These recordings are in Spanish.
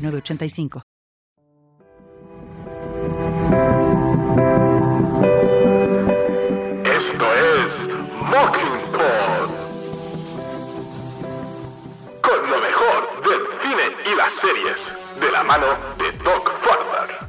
906985. Esto es Mockingbird. Con lo mejor del cine y las series, de la mano de Doc Farther.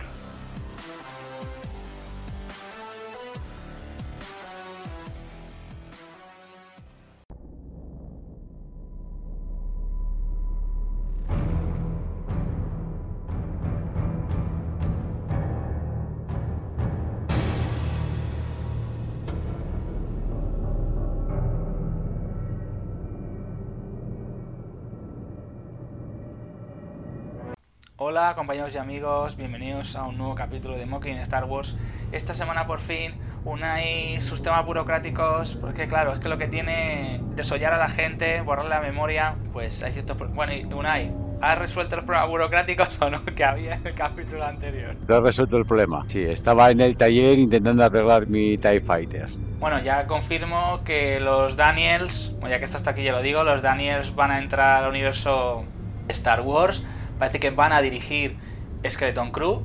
Hola compañeros y amigos, bienvenidos a un nuevo capítulo de Mocking Star Wars. Esta semana por fin Unai sus temas burocráticos, porque claro, es que lo que tiene desollar a la gente, borrarle la memoria, pues hay ciertos... Bueno, y Unai, ¿has resuelto los problemas burocráticos o no que había en el capítulo anterior? Te has resuelto el problema. Sí, estaba en el taller intentando arreglar mi TIE Fighter. Bueno, ya confirmo que los Daniels, ya que está hasta aquí ya lo digo, los Daniels van a entrar al universo Star Wars. Parece que van a dirigir Skeleton Crew.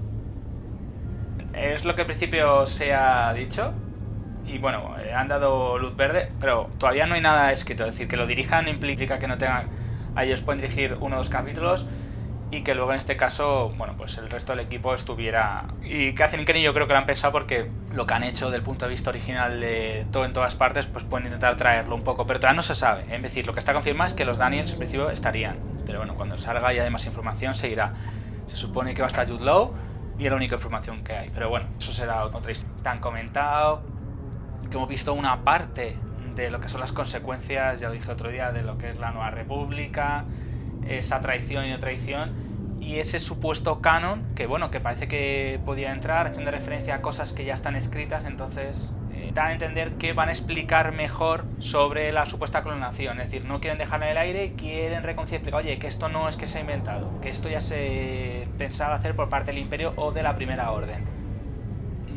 Es lo que al principio se ha dicho. Y bueno, eh, han dado luz verde, pero todavía no hay nada escrito. Es decir, que lo dirijan implica que no tengan. A ellos pueden dirigir uno o dos capítulos y que luego en este caso, bueno, pues el resto del equipo estuviera. Y Kathleen Kennedy yo creo que lo han pensado porque lo que han hecho del punto de vista original de todo en todas partes, pues pueden intentar traerlo un poco, pero todavía no se sabe. Es decir, lo que está confirmado es que los Daniels en principio estarían, pero bueno, cuando salga y haya más información se irá. Se supone que va a estar Jude Law y es la única información que hay, pero bueno, eso será otra historia. Tan comentado que hemos visto una parte de lo que son las consecuencias, ya lo dije el otro día, de lo que es la nueva república, esa traición y no traición, y ese supuesto canon, que bueno, que parece que podía entrar haciendo referencia a cosas que ya están escritas, entonces eh, dan a entender que van a explicar mejor sobre la supuesta clonación, es decir, no quieren dejarla en el aire, quieren reconciliar, oye, que esto no es que se ha inventado, que esto ya se pensaba hacer por parte del imperio o de la primera orden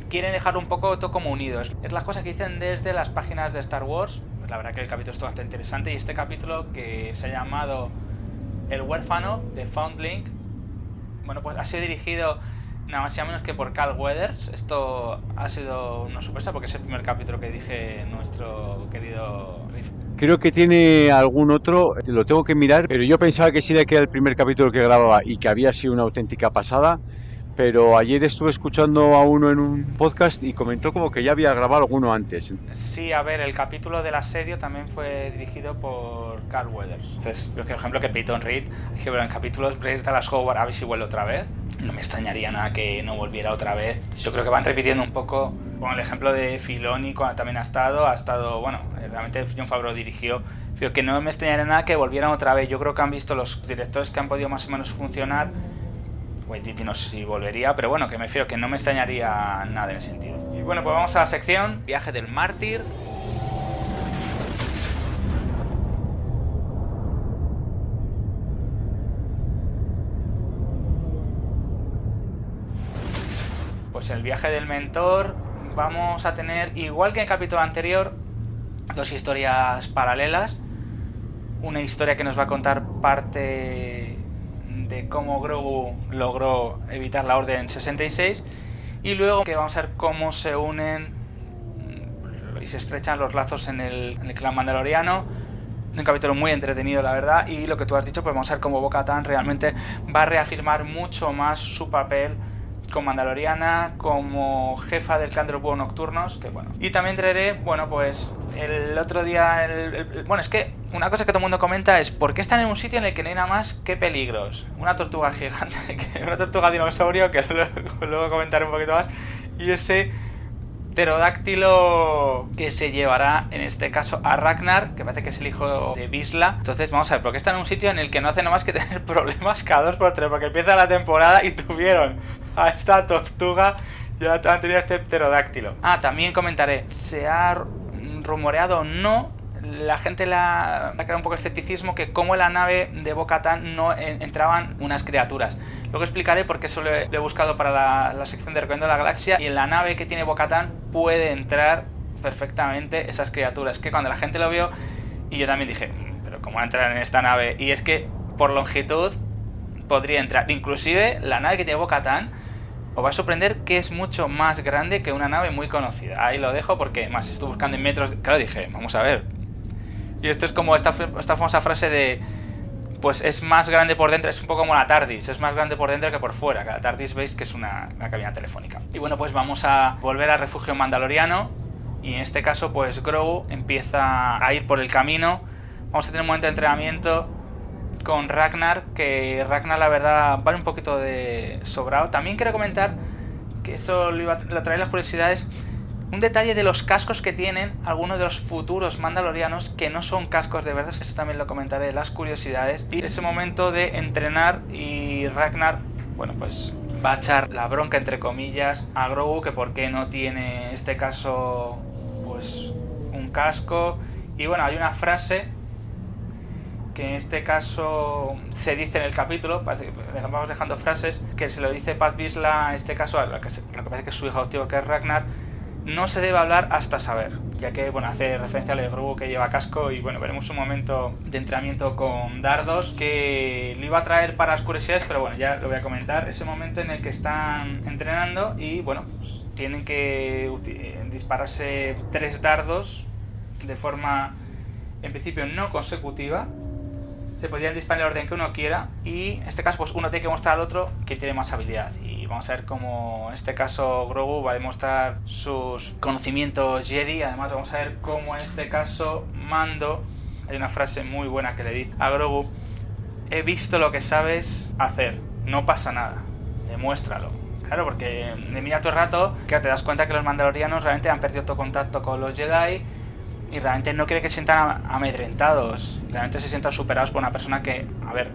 quieren dejarlo un poco todo como unidos. Es las cosas que dicen desde las páginas de Star Wars. La verdad que el capítulo es bastante interesante y este capítulo que se ha llamado El huérfano de Foundling, bueno, pues ha sido dirigido nada más y nada menos que por Carl Weathers. Esto ha sido una sorpresa porque es el primer capítulo que dije nuestro querido Riff. Creo que tiene algún otro, lo tengo que mirar, pero yo pensaba que sí era que era el primer capítulo que grababa y que había sido una auténtica pasada. Pero ayer estuve escuchando a uno en un podcast y comentó como que ya había grabado alguno antes. Sí, a ver, el capítulo del asedio también fue dirigido por Carl Weathers. Entonces, yo, por ejemplo, que Peyton Reed, que bueno, en capítulos Blade Dallas Howard a ver si vuelve otra vez. No me extrañaría nada que no volviera otra vez. Yo creo que van repitiendo un poco con el ejemplo de Filoni, cuando también ha estado, ha estado, bueno, eh, realmente John Favreau dirigió. Pero que no me extrañaría nada que volvieran otra vez. Yo creo que han visto los directores que han podido más o menos funcionar. Waititi no sé si volvería, pero bueno, que me refiero que no me extrañaría nada en ese sentido. Y bueno, pues vamos a la sección Viaje del Mártir. Pues el viaje del mentor vamos a tener, igual que en el capítulo anterior, dos historias paralelas. Una historia que nos va a contar parte de cómo Grogu logró evitar la Orden 66 y luego que vamos a ver cómo se unen y se estrechan los lazos en el, en el clan mandaloriano. Un capítulo muy entretenido, la verdad, y lo que tú has dicho, pues vamos a ver cómo Bo-Katan realmente va a reafirmar mucho más su papel como Mandaloriana, como jefa del clan de los nocturnos, que bueno. Y también traeré, bueno, pues el otro día, el- bueno, es que una cosa que todo el mundo comenta es ¿por qué están en un sitio en el que no hay nada más que peligros? Una tortuga gigante, que- una tortuga dinosaurio, que luego, luego comentaré un poquito más, y ese pterodáctilo que se llevará en este caso a Ragnar, que parece que es el hijo de Bisla. Entonces vamos a ver, porque está en un sitio en el que no hace nada más que tener problemas cada dos por tres, porque empieza la temporada y tuvieron a esta tortuga ya han tenido este pterodáctilo. Ah, también comentaré, se ha rumoreado o no la gente la, ha creado un poco de escepticismo que como en la nave de Bocatán no entraban unas criaturas. Luego explicaré por qué eso lo he, buscado para la, sección de Recorriendo la Galaxia y en la nave que tiene Bocatán puede entrar perfectamente esas criaturas. Que cuando la gente lo vio y yo también dije, mm, pero ¿cómo a entrar en esta nave? Y es que por longitud podría entrar. Inclusive la nave que tiene Bocatán os va a sorprender que es mucho más grande que una nave muy conocida. Ahí lo dejo porque más estoy buscando en metros. Claro, dije, vamos a ver, y esto es como esta, esta famosa frase de pues es más grande por dentro, es un poco como la TARDIS, es más grande por dentro que por fuera. la TARDIS veis que es una, cabina telefónica. Y bueno, pues vamos a volver al refugio mandaloriano. Y en este caso, pues Grogu empieza a ir por el camino. Vamos a tener un momento de entrenamiento con Ragnar, que Ragnar la verdad vale un poquito de sobrado. También quiero comentar que eso lo, iba a, lo trae las curiosidades un detalle de los cascos que tienen algunos de los futuros mandalorianos que no son cascos de verdad, eso también lo comentaré, las curiosidades. Y ese momento de entrenar y Ragnar, bueno, pues va a echar la bronca entre comillas a Grogu que por qué no tiene este caso pues un casco. Y bueno, hay una frase que en este caso se dice en el capítulo, vamos dejando frases, que se lo dice Pat Bisla, en este caso, a lo que, lo que parece que es su hijo adoptivo, que es Ragnar, no se debe hablar hasta saber, ya que bueno, hace referencia al grupo que lleva casco y bueno, veremos un momento de entrenamiento con dardos que lo iba a traer para las pero bueno, ya lo voy a comentar, ese momento en el que están entrenando y bueno, pues, tienen que dispararse tres dardos de forma en principio no consecutiva se podrían disparar en el orden que uno quiera y en este caso pues uno tiene que mostrar al otro que tiene más habilidad. Y vamos a ver cómo en este caso Grogu va a demostrar sus conocimientos Jedi. Además vamos a ver cómo en este caso Mando hay una frase muy buena que le dice a Grogu he visto lo que sabes hacer no pasa nada demuéstralo Claro, porque de mira todo el rato que te das cuenta que los mandalorianos realmente han perdido todo contacto con los Jedi y realmente no quiere que se sientan amedrentados, realmente se sientan superados por una persona que, a ver,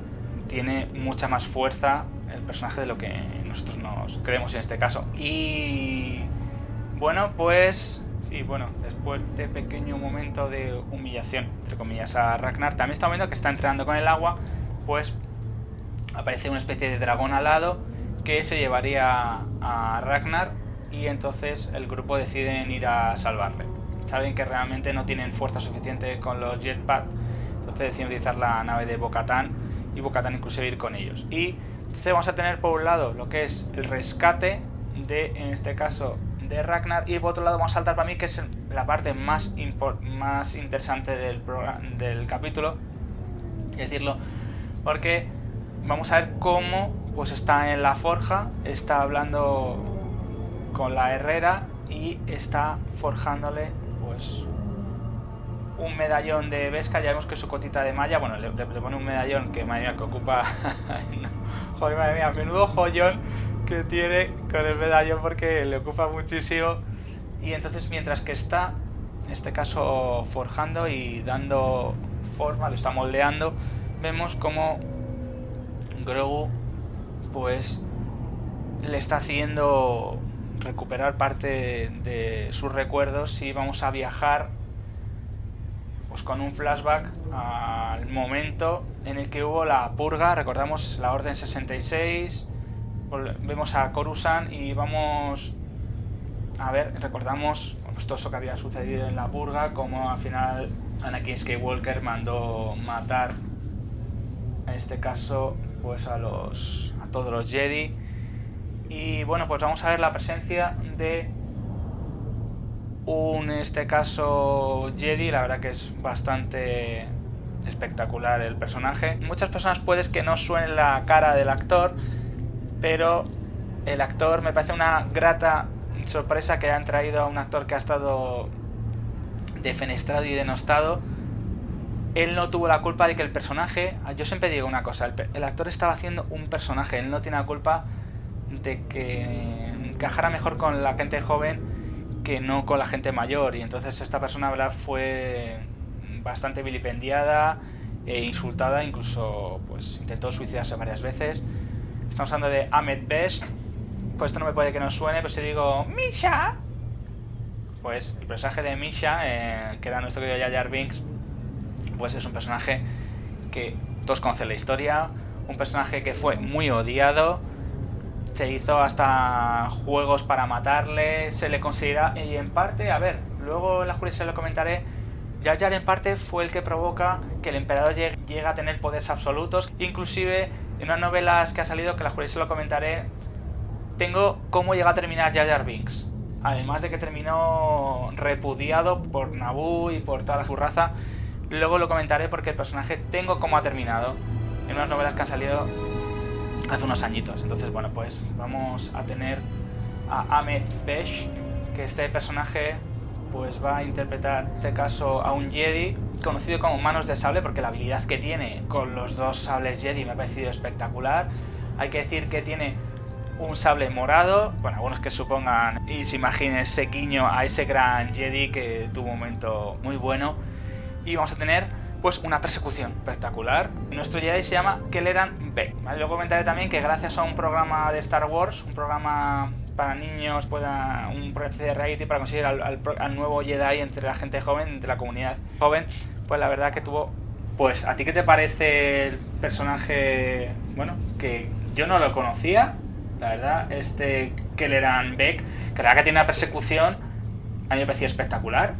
tiene mucha más fuerza el personaje de lo que nosotros nos creemos en este caso. Y bueno, pues sí, bueno, después de pequeño momento de humillación, entre comillas, a Ragnar, también estamos viendo que está entrenando con el agua, pues aparece una especie de dragón alado que se llevaría a Ragnar y entonces el grupo deciden ir a salvarle saben que realmente no tienen fuerza suficiente con los jetpacks, entonces deciden utilizar la nave de Bocatán y Bocatán inclusive ir con ellos. Y entonces vamos a tener por un lado lo que es el rescate de, en este caso, de Ragnar y por otro lado vamos a saltar para mí que es la parte más, más interesante del, del capítulo, decirlo, porque vamos a ver cómo pues está en la forja, está hablando con la herrera y está forjándole pues, un medallón de Vesca, ya vemos que su cotita de malla, bueno, le, pone un medallón que madre mía, que ocupa, joder, madre mía, menudo joyón que tiene con el medallón porque le ocupa muchísimo. Y entonces mientras que está, en este caso, forjando y dando forma, lo está moldeando, vemos como Grogu, pues, le está haciendo recuperar parte de sus recuerdos y vamos a viajar pues con un flashback al momento en el que hubo la purga, recordamos la Orden 66, vemos a Coruscant y vamos a ver, recordamos pues, todo eso que había sucedido en la purga, como al final Anakin Skywalker mandó matar, en este caso, pues a los a todos los Jedi y bueno, pues vamos a ver la presencia de un, en este caso, Jedi. La verdad que es bastante espectacular el personaje. Muchas personas puedes que no suene la cara del actor, pero el actor me parece una grata sorpresa que han traído a un actor que ha estado defenestrado y denostado. Él no tuvo la culpa de que el personaje, yo siempre digo una cosa, el, el actor estaba haciendo un personaje, él no tiene la culpa de que encajara mejor con la gente joven que no con la gente mayor. Y entonces esta persona ¿verdad? fue bastante vilipendiada e insultada, incluso pues intentó suicidarse varias veces. Estamos hablando de Ahmed Best. Pues esto no me puede que no suene, pero si digo Misha, pues el personaje de Misha, eh, que era nuestro querido Jar Binks, pues es un personaje que todos conocen la historia, un personaje que fue muy odiado, se hizo hasta juegos para matarle, se le considera, y en parte, a ver, luego en la justicia se lo comentaré, Jar Jar en parte fue el que provoca que el emperador llegue, a tener poderes absolutos, inclusive en unas novelas que ha salido, que la justicia se lo comentaré, tengo cómo llega a terminar Jar Jar Binks. Además de que terminó repudiado por Naboo y por toda la raza, luego lo comentaré porque el personaje tengo cómo ha terminado en unas novelas que han salido hace unos añitos. Entonces, bueno, pues vamos a tener a Ahmed Besh, que este personaje pues va a interpretar en este caso a un Jedi conocido como Manos de Sable porque la habilidad que tiene con los dos sables Jedi me ha parecido espectacular. Hay que decir que tiene un sable morado, bueno, algunos que supongan y se imaginen ese guiño a ese gran Jedi que tuvo un momento muy bueno. Y vamos a tener pues una persecución espectacular. Nuestro Jedi se llama Kelleran Beck. Luego comentaré también que gracias a un programa de Star Wars, un programa para niños, pueda, un programa de reality para conseguir al, nuevo Jedi entre la gente joven, entre la comunidad joven, pues la verdad que tuvo... Pues, ¿a ti qué te parece el personaje, bueno, que yo no lo conocía, la verdad, este Kelleran Beck, que la verdad que tiene una persecución, a mí me pareció espectacular.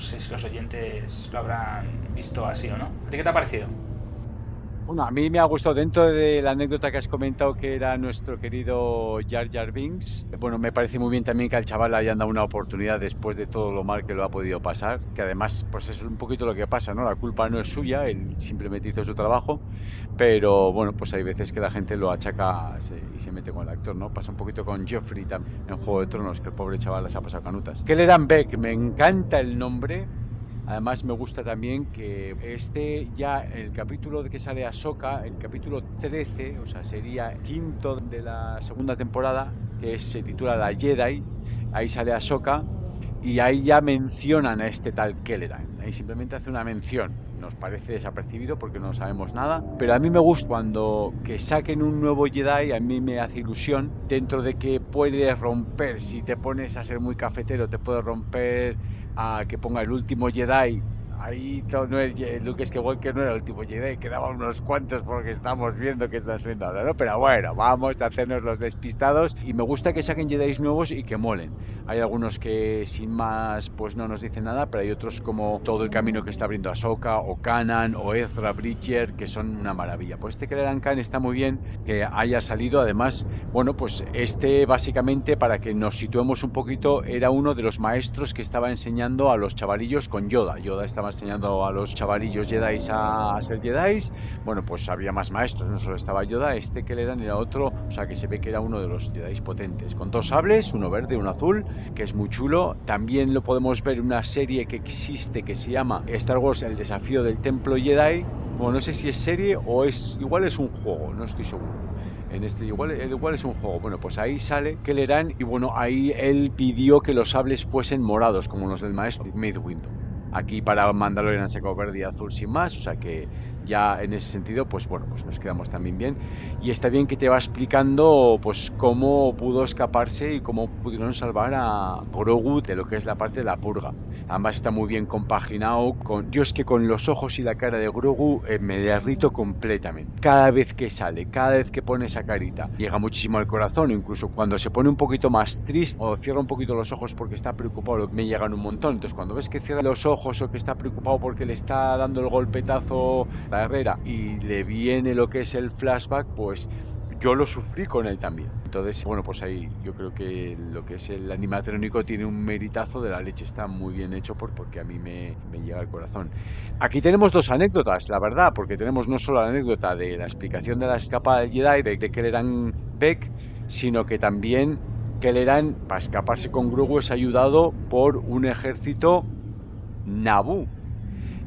No sé si los oyentes lo habrán visto así o no. ¿A ti qué te ha parecido? Bueno, a mí me ha gustado dentro de la anécdota que has comentado que era nuestro querido Jar Jar Binks. Bueno, me parece muy bien también que al chaval le hayan dado una oportunidad después de todo lo mal que lo ha podido pasar, que además pues es un poquito lo que pasa, ¿no? La culpa no es suya, él simplemente hizo su trabajo, pero bueno, pues hay veces que la gente lo achaca y se mete con el actor, ¿no? Pasa un poquito con Jeffrey en Juego de Tronos, que el pobre chaval las ha pasado canutas. Kelleran Beck, me encanta el nombre, Además me gusta también que este ya el capítulo de que sale Ahsoka, el capítulo 13, o sea, sería quinto de la segunda temporada, que se titula La Jedi, ahí sale Ahsoka y ahí ya mencionan a este tal Kelleran, ahí simplemente hace una mención. Nos parece desapercibido porque no sabemos nada, pero a mí me gusta cuando que saquen un nuevo Jedi, a mí me hace ilusión, dentro de que puedes romper, si te pones a ser muy cafetero, te puede romper a que ponga el último Jedi ahí no es, Luke Skywalker no era el último Jedi, quedaban unos cuantos porque estamos viendo que está haciendo ahora, ¿no? Pero bueno, vamos a hacernos los despistados y me gusta que saquen Jedi nuevos y que molen. Hay algunos que sin más pues no nos dicen nada, pero hay otros como todo el camino que está abriendo Ahsoka o Kanan o Ezra Bridger que son una maravilla. Pues este Kelleran Khan está muy bien que haya salido, además, bueno, pues este básicamente para que nos situemos un poquito era uno de los maestros que estaba enseñando a los chavalillos con Yoda. Yoda estaba enseñando a los chavalillos Jedi a, ser Jedi. Bueno, pues había más maestros, no solo estaba Yoda, este que le eran era otro, o sea que se ve que era uno de los Jedi potentes, con dos sables, uno verde, uno azul, que es muy chulo. También lo podemos ver en una serie que existe que se llama Star Wars El desafío del templo Jedi. Bueno, no sé si es serie o es igual es un juego, no estoy seguro en este igual, igual es un juego. Bueno, pues ahí sale Kelleran y bueno, ahí él pidió que los sables fuesen morados, como los del maestro Made Window. Aquí para Mandalorian sacado verde y azul sin más, o sea que ya en ese sentido, pues bueno, pues nos quedamos también bien. Y está bien que te va explicando pues cómo pudo escaparse y cómo pudieron salvar a Grogu de lo que es la parte de la purga. Además está muy bien compaginado con... Yo es que con los ojos y la cara de Grogu eh, me derrito completamente. Cada vez que sale, cada vez que pone esa carita, llega muchísimo al corazón, incluso cuando se pone un poquito más triste o cierra un poquito los ojos porque está preocupado, me llegan un montón. Entonces cuando ves que cierra los ojos o que está preocupado porque le está dando el golpetazo la Y le viene lo que es el flashback, pues yo lo sufrí con él también. Entonces, bueno, pues ahí yo creo que lo que es el animatrónico tiene un meritazo de la leche, está muy bien hecho por, porque a mí me, llega al corazón. Aquí tenemos dos anécdotas, la verdad, porque tenemos no solo la anécdota de la explicación de la escapada del Jedi, de, de Kelleran Beck, sino que también Kelleran, para escaparse con Grogu, es ayudado por un ejército Naboo.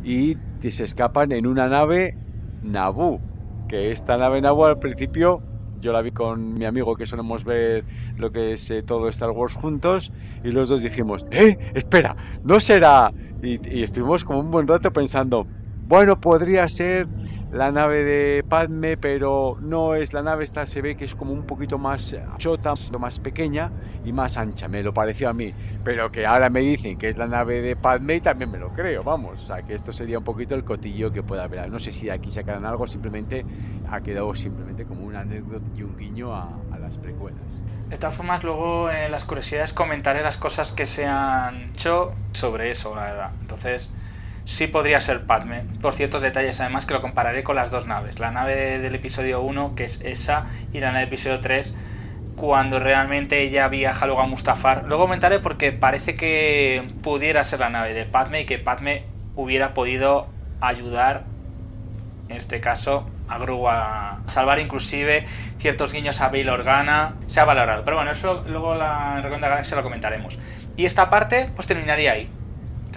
Y se escapan en una nave Naboo, que esta nave Naboo al principio yo la vi con mi amigo que solemos ver lo que es eh, todo Star Wars juntos y los dos dijimos, ¡eh! Espera, no será... Y, y estuvimos como un buen rato pensando, bueno, podría ser la nave de Padme, pero no es la nave, esta se ve que es como un poquito más chota, más pequeña y más ancha, me lo pareció a mí, pero que ahora me dicen que es la nave de Padme y también me lo creo, vamos, o sea, que esto sería un poquito el cotillo que pueda haber, no sé si de aquí sacarán algo, simplemente ha quedado simplemente como una anécdota y un guiño a, las precuelas. De todas formas, luego en las curiosidades comentaré las cosas que se han hecho sobre eso, la verdad. Entonces, sí podría ser Padme, por ciertos detalles además que lo compararé con las dos naves, la nave del episodio 1 que es esa y la nave del episodio 3 cuando realmente ella viaja luego a Mustafar. Luego comentaré porque parece que pudiera ser la nave de Padme y que Padme hubiera podido ayudar, en este caso, a Gru a salvar inclusive ciertos guiños a Bail Organa. Se ha valorado. Pero bueno, eso luego la, en Recuerda Galaxia lo comentaremos. Y esta parte pues terminaría ahí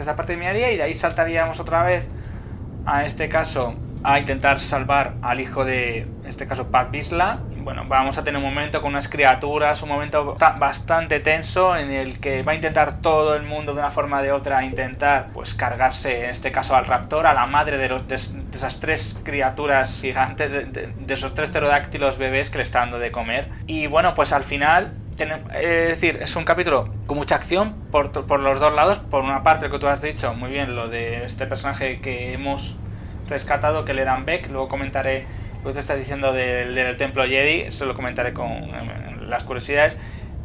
esta parte terminaría y de ahí saltaríamos otra vez a este caso a intentar salvar al hijo de en este caso Pat Bisla. Bueno, vamos a tener un momento con unas criaturas, un momento bastante tenso en el que va a intentar todo el mundo de una forma o de otra intentar pues cargarse en este caso al raptor, a la madre de, los, de, esas tres criaturas gigantes, de, de, de esos tres pterodáctilos bebés que le está dando de comer. Y bueno, pues al final es decir, es un capítulo con mucha acción por, por, los dos lados. Por una parte, lo que tú has dicho, muy bien, lo de este personaje que hemos rescatado, que le dan Beck. Luego comentaré lo que te estás diciendo del, del Templo Jedi. Eso lo comentaré con las curiosidades.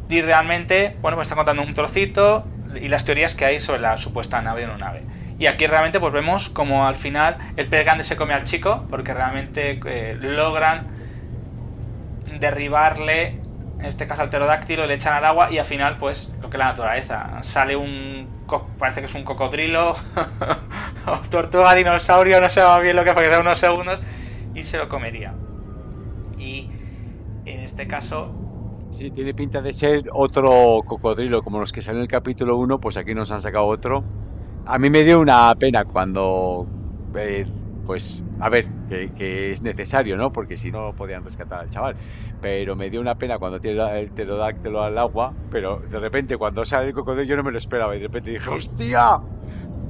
Y realmente, bueno, pues está contando un trocito y las teorías que hay sobre la supuesta nave o no nave. Y aquí realmente pues vemos como al final el pez grande se come al chico, porque realmente eh, logran derribarle en este caso al pterodáctilo, le echan al agua y al final, pues, lo que es la naturaleza. Sale un. parece que es un cocodrilo, o tortuga, dinosaurio, no sé bien lo que porque unos segundos, y se lo comería. Y en este caso. Sí, tiene pinta de ser otro cocodrilo, como los que salen en el capítulo 1, pues aquí nos han sacado otro. A mí me dio una pena cuando. Eh, pues a ver, que, es necesario, ¿no? Porque si no podían rescatar al chaval. Pero me dio una pena cuando tiene el pterodáctilo al agua, pero de repente cuando sale el cocodrilo yo no me lo esperaba y de repente dije, ¡hostia!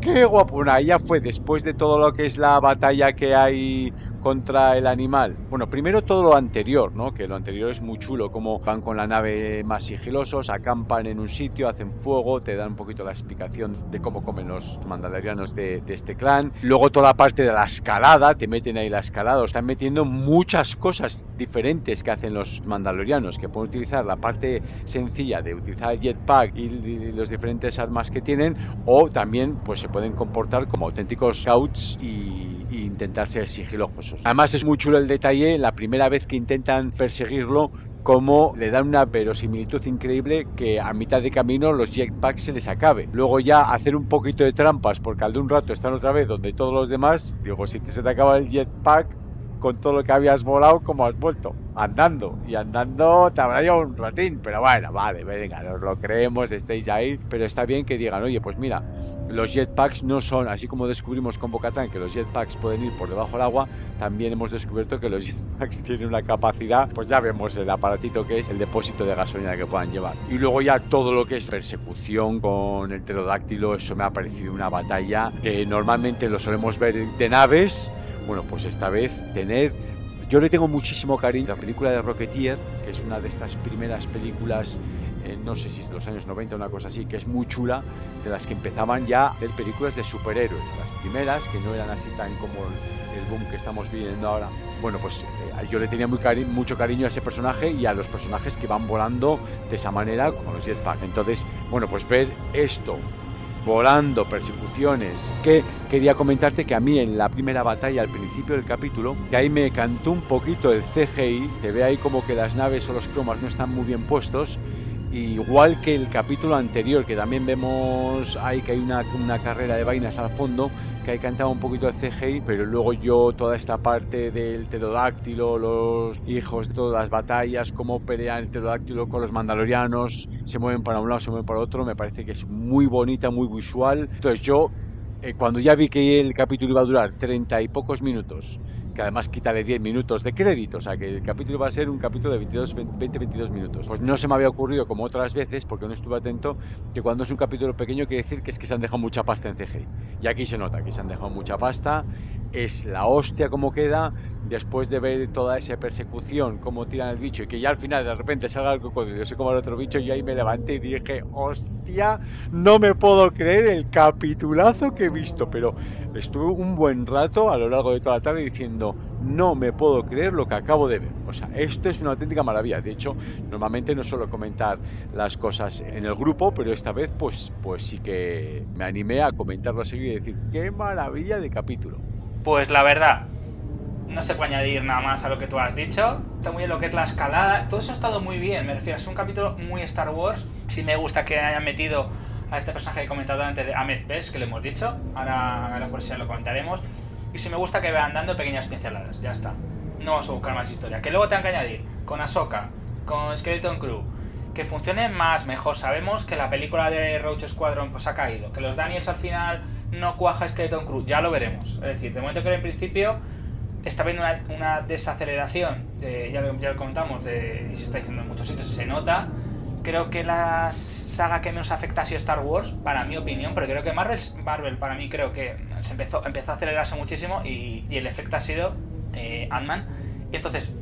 ¡Qué guapo! Bueno, ya fue después de todo lo que es la batalla que hay contra el animal. Bueno, primero todo lo anterior, ¿no? Que lo anterior es muy chulo, como van con la nave más sigilosos, acampan en un sitio, hacen fuego, te dan un poquito la explicación de cómo comen los mandalorianos de, de este clan. Luego toda la parte de la escalada, te meten ahí la escalada, están metiendo muchas cosas diferentes que hacen los mandalorianos, que pueden utilizar la parte sencilla de utilizar el jetpack y, y los diferentes armas que tienen, o también pues se pueden comportar como auténticos scouts y, y intentar ser sigilosos. Además es muy chulo el detalle, la primera vez que intentan perseguirlo, como le dan una verosimilitud increíble que a mitad de camino los jetpacks se les acabe. Luego ya hacer un poquito de trampas porque al de un rato están otra vez donde todos los demás, digo, si se te acaba el jetpack con todo lo que habías volado, como has vuelto? Andando. Y andando te habrá llevado un ratín, pero bueno, vale, venga, nos lo creemos, estéis ahí, pero está bien que digan, oye, pues mira, los jetpacks no son, así como descubrimos con Bocatán que los jetpacks pueden ir por debajo del agua, también hemos descubierto que los jetpacks tienen una capacidad, pues ya vemos el aparatito que es el depósito de gasolina que puedan llevar. Y luego ya todo lo que es persecución con el pterodáctilo, eso me ha parecido una batalla que normalmente lo solemos ver de naves, bueno, pues esta vez tener yo le tengo muchísimo cariño a la película de Rocketeer, que es una de estas primeras películas eh, no sé si es de los años 90 una cosa así, que es muy chula, de las que empezaban ya a hacer películas de superhéroes, las primeras, que no eran así tan como el boom que estamos viviendo ahora. Bueno, pues eh, yo le tenía muy mucho cariño a ese personaje y a los personajes que van volando de esa manera, como los jetpack. Entonces, bueno, pues ver esto volando, persecuciones, que quería comentarte que a mí en la primera batalla al principio del capítulo, que ahí me cantó un poquito el CGI, se ve ahí como que las naves o los cromas no están muy bien puestos, igual que el capítulo anterior, que también vemos ahí que hay una, una carrera de vainas al fondo, que hay cantado un poquito de CGI, pero luego yo toda esta parte del pterodáctilo, los hijos de todas las batallas, cómo pelean el pterodáctilo con los mandalorianos, se mueven para un lado, se mueven para otro, me parece que es muy bonita, muy visual. Entonces yo, eh, cuando ya vi que el capítulo iba a durar treinta y pocos minutos, que además quítale 10 minutos de crédito, o sea que el capítulo va a ser un capítulo de 20-22 minutos. Pues no se me había ocurrido como otras veces, porque no estuve atento, que cuando es un capítulo pequeño quiere decir que es que se han dejado mucha pasta en CGI. Y aquí se nota que se han dejado mucha pasta, es la hostia como queda, después de ver toda esa persecución, cómo tiran el bicho y que ya al final de repente salga el cocodrilo, se coma el otro bicho, y ahí me levanté y dije, hostia, no me puedo creer el capitulazo que he visto, pero estuve un buen rato a lo largo de toda la tarde diciendo, no me puedo creer lo que acabo de ver. O sea, esto es una auténtica maravilla. De hecho, normalmente no suelo comentar las cosas en el grupo, pero esta vez pues, pues sí que me animé a comentarlo así y decir, qué maravilla de capítulo. Pues la verdad, no se puede añadir nada más a lo que tú has dicho. Está muy bien lo que es la escalada. Todo eso ha estado muy bien. Me refiero, es un capítulo muy Star Wars. Sí me gusta que hayan metido a este personaje que he comentado antes de Ahmed Best, que le hemos dicho. Ahora, a la curiosidad lo comentaremos. Y sí me gusta que vean dando pequeñas pinceladas. Ya está. No vamos a buscar más historia. Que luego tengan que añadir con Ahsoka, con Skeleton Crew, que funcione más, mejor. Sabemos que la película de Roach Squadron pues ha caído. Que los Daniels al final no cuaja Skeleton Crew. Ya lo veremos. Es decir, de momento que en principio está habiendo una, desaceleración, de, ya, lo, comentamos, y se está diciendo en muchos sitios, se nota. Creo que la saga que menos afecta ha sido Star Wars, para mi opinión, pero creo que Marvel, para mí creo que se empezó, empezó a acelerarse muchísimo y, el efecto ha sido eh, Ant-Man. Y entonces,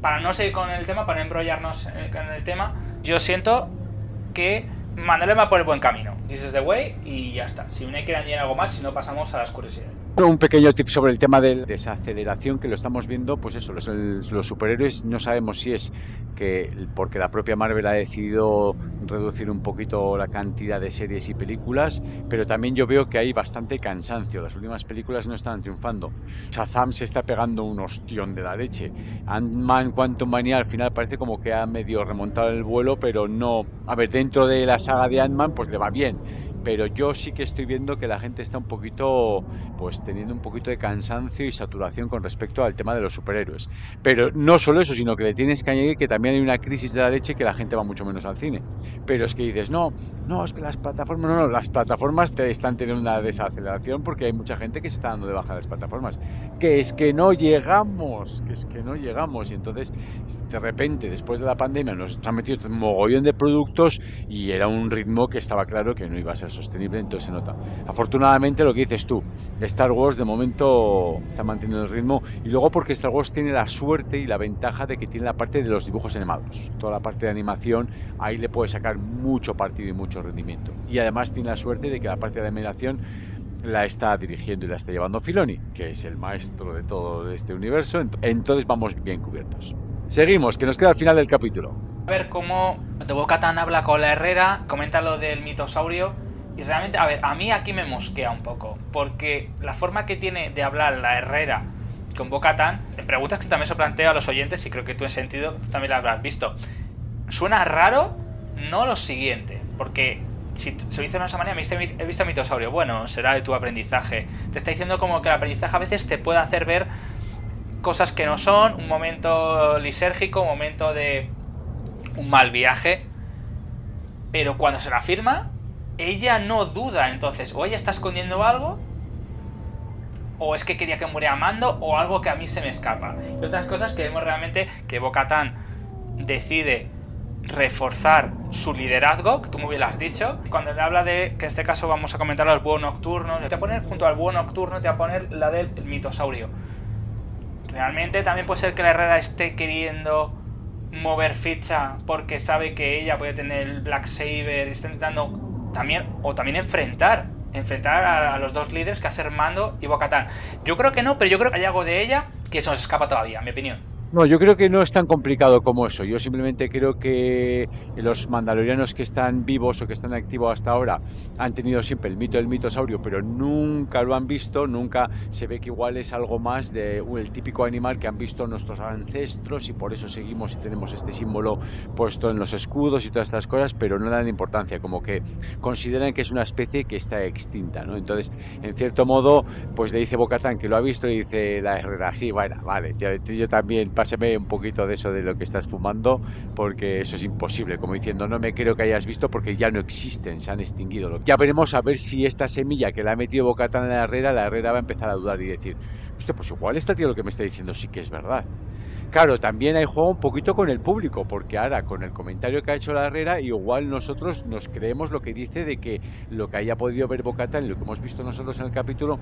para no seguir con el tema, para no embrollarnos en el tema, yo siento que Mandalorian va por el buen camino. This is the way y ya está. Si no hay que añadir algo más, si no pasamos a las curiosidades. Un pequeño tip sobre el tema de desaceleración que lo estamos viendo, pues eso, los, los, superhéroes no sabemos si es que porque la propia Marvel ha decidido reducir un poquito la cantidad de series y películas, pero también yo veo que hay bastante cansancio, las últimas películas no están triunfando. Shazam se está pegando un ostión de la leche. Ant-Man Quantum Mania al final parece como que ha medio remontado el vuelo, pero no... A ver, dentro de la saga de Ant-Man pues le va bien pero yo sí que estoy viendo que la gente está un poquito, pues teniendo un poquito de cansancio y saturación con respecto al tema de los superhéroes. Pero no solo eso, sino que le tienes que añadir que también hay una crisis de la leche que la gente va mucho menos al cine. Pero es que dices, no, no, es que las plataformas, no, no, las plataformas te están teniendo una desaceleración porque hay mucha gente que se está dando de baja de las plataformas. Que es que no llegamos, que es que no llegamos. Y entonces, de repente, después de la pandemia, nos han metido un mogollón de productos y era un ritmo que estaba claro que no iba a ser sostenible, entonces se nota. Afortunadamente lo que dices tú, Star Wars de momento está manteniendo el ritmo y luego porque Star Wars tiene la suerte y la ventaja de que tiene la parte de los dibujos animados. Toda la parte de animación ahí le puede sacar mucho partido y mucho rendimiento. Y además tiene la suerte de que la parte de animación la está dirigiendo y la está llevando Filoni, que es el maestro de todo este universo. Entonces vamos bien cubiertos. Seguimos, que nos queda al final del capítulo. A ver cómo de Boca Tan habla con la Herrera, comenta lo del mitosaurio y realmente, a ver, a mí aquí me mosquea un poco, porque la forma que tiene de hablar la Herrera con Bocatán, en preguntas que también se planteo a los oyentes y creo que tú en sentido también la habrás visto. Suena raro, no lo siguiente, porque si se lo dice de esa manera, he visto a mitosaurio. Bueno, será de tu aprendizaje. Te está diciendo como que el aprendizaje a veces te puede hacer ver cosas que no son, un momento lisérgico, un momento de un mal viaje. Pero cuando se la afirma, ella no duda, entonces, o ella está escondiendo algo, o es que quería que muriera Mando, o algo que a mí se me escapa. Y otras cosas que vemos realmente que Bocatán decide reforzar su liderazgo, que tú muy bien lo has dicho. Cuando le habla de, que en este caso vamos a comentar al búho nocturno, te va a poner junto al búho nocturno, te va a poner la del mitosaurio. Realmente también puede ser que la Herrera esté queriendo mover ficha porque sabe que ella puede tener el Black Saber y está intentando también, o también enfrentar, enfrentar a, los dos líderes que hacer Mando y Bocatán. Yo creo que no, pero yo creo que hay algo de ella que se nos escapa todavía, en mi opinión. No, yo creo que no es tan complicado como eso. Yo simplemente creo que los mandalorianos que están vivos o que están activos hasta ahora han tenido siempre el mito del mitosaurio, pero nunca lo han visto, nunca se ve que igual es algo más de el típico animal que han visto nuestros ancestros y por eso seguimos y tenemos este símbolo puesto en los escudos y todas estas cosas, pero no dan importancia, como que consideran que es una especie que está extinta, ¿no? Entonces, en cierto modo, pues le dice Bocatán que lo ha visto y dice la herrera, sí, bueno, vale, yo también páseme un poquito de eso de lo que estás fumando, porque eso es imposible. Como diciendo, no me creo que hayas visto porque ya no existen, se han extinguido. Ya veremos a ver si esta semilla que la ha metido Bocatán en la Herrera, la Herrera va a empezar a dudar y decir, usted, pues igual esta tío lo que me está diciendo sí que es verdad. Claro, también hay juego un poquito con el público, porque ahora con el comentario que ha hecho la Herrera, igual nosotros nos creemos lo que dice de que lo que haya podido ver Bocatán y lo que hemos visto nosotros en el capítulo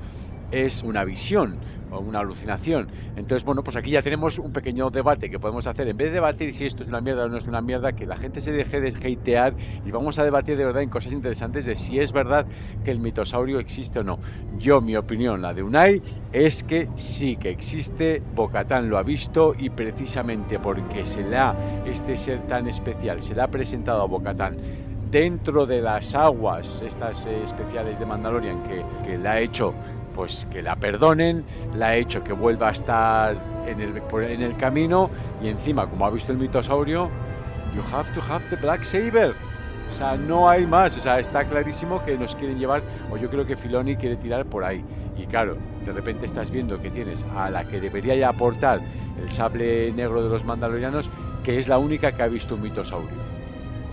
es una visión o una alucinación. Entonces, bueno, pues aquí ya tenemos un pequeño debate que podemos hacer. En vez de debatir si esto es una mierda o no es una mierda, que la gente se deje de hatear y vamos a debatir de verdad en cosas interesantes de si es verdad que el mitosaurio existe o no. Yo, mi opinión, la de Unai, es que sí que existe, Bocatán lo ha visto y precisamente porque se ha, este ser tan especial, se ha presentado a Bocatán dentro de las aguas estas eh, especiales de Mandalorian que, que le ha hecho pues que la perdonen, la ha hecho que vuelva a estar en el, en el camino y encima, como ha visto el mitosaurio, you have to have the black saber. O sea, no hay más. O sea, está clarísimo que nos quieren llevar, o yo creo que Filoni quiere tirar por ahí. Y claro, de repente estás viendo que tienes a la que debería ya aportar el sable negro de los mandalorianos, que es la única que ha visto un mitosaurio.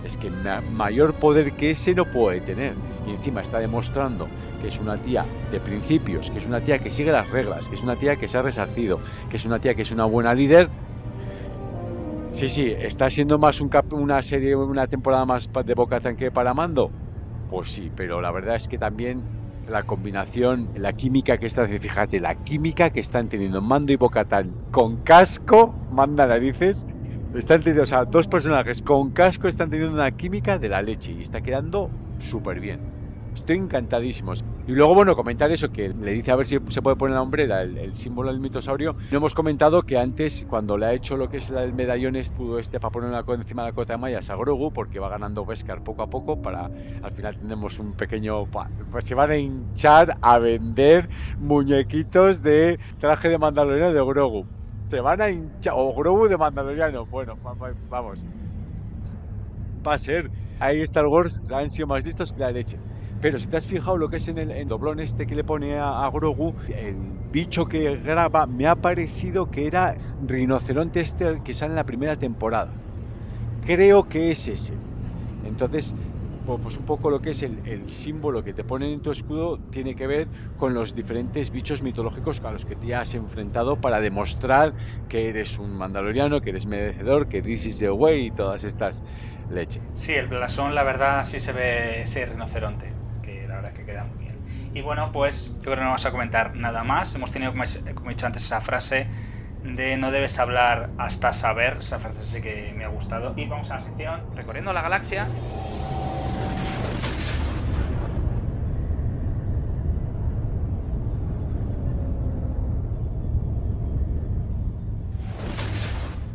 Es que mayor poder que ese no puede tener. Y encima está demostrando que es una tía de principios, que es una tía que sigue las reglas, que es una tía que se ha resarcido, que es una tía que es una buena líder. Sí, sí, está siendo más un una serie, una temporada más de Boca que para Mando. Pues sí, pero la verdad es que también la combinación, la química que está, fíjate, la química que están teniendo Mando y Bocatán con casco, manda narices, están teniendo, o sea, dos personajes con casco están teniendo una química de la leche y está quedando súper bien. Estoy encantadísimo. Y luego, bueno, comentar eso, que le dice a ver si se puede poner la hombrera el, símbolo del mitosaurio. No hemos comentado que antes, cuando le ha hecho lo que es el medallón escudo este para poner encima de la cota de mallas a Grogu, porque va ganando Beskar poco a poco, para al final tenemos un pequeño... Pues se van a hinchar a vender muñequitos de traje de mandaloriano de Grogu. Se van a hinchar... O Grogu de mandaloriano. Bueno, vamos. Va a ser... Ahí Star Wars han sido más listos que la leche. Pero si te has fijado lo que es en el doblón este que le pone a, Grogu, el bicho que graba me ha parecido que era rinoceronte este que sale en la primera temporada. Creo que es ese. Entonces, pues un poco lo que es el, símbolo que te ponen en tu escudo tiene que ver con los diferentes bichos mitológicos a los que te has enfrentado para demostrar que eres un mandaloriano, que eres merecedor, que this is the way y todas estas leches. Sí, el blasón la verdad sí se ve ese rinoceronte que queda muy bien. Y bueno, pues yo creo que no vamos a comentar nada más. Hemos tenido, como he dicho antes, esa frase de no debes hablar hasta saber. Esa frase sí que me ha gustado. Y vamos a la sección Recorriendo la Galaxia.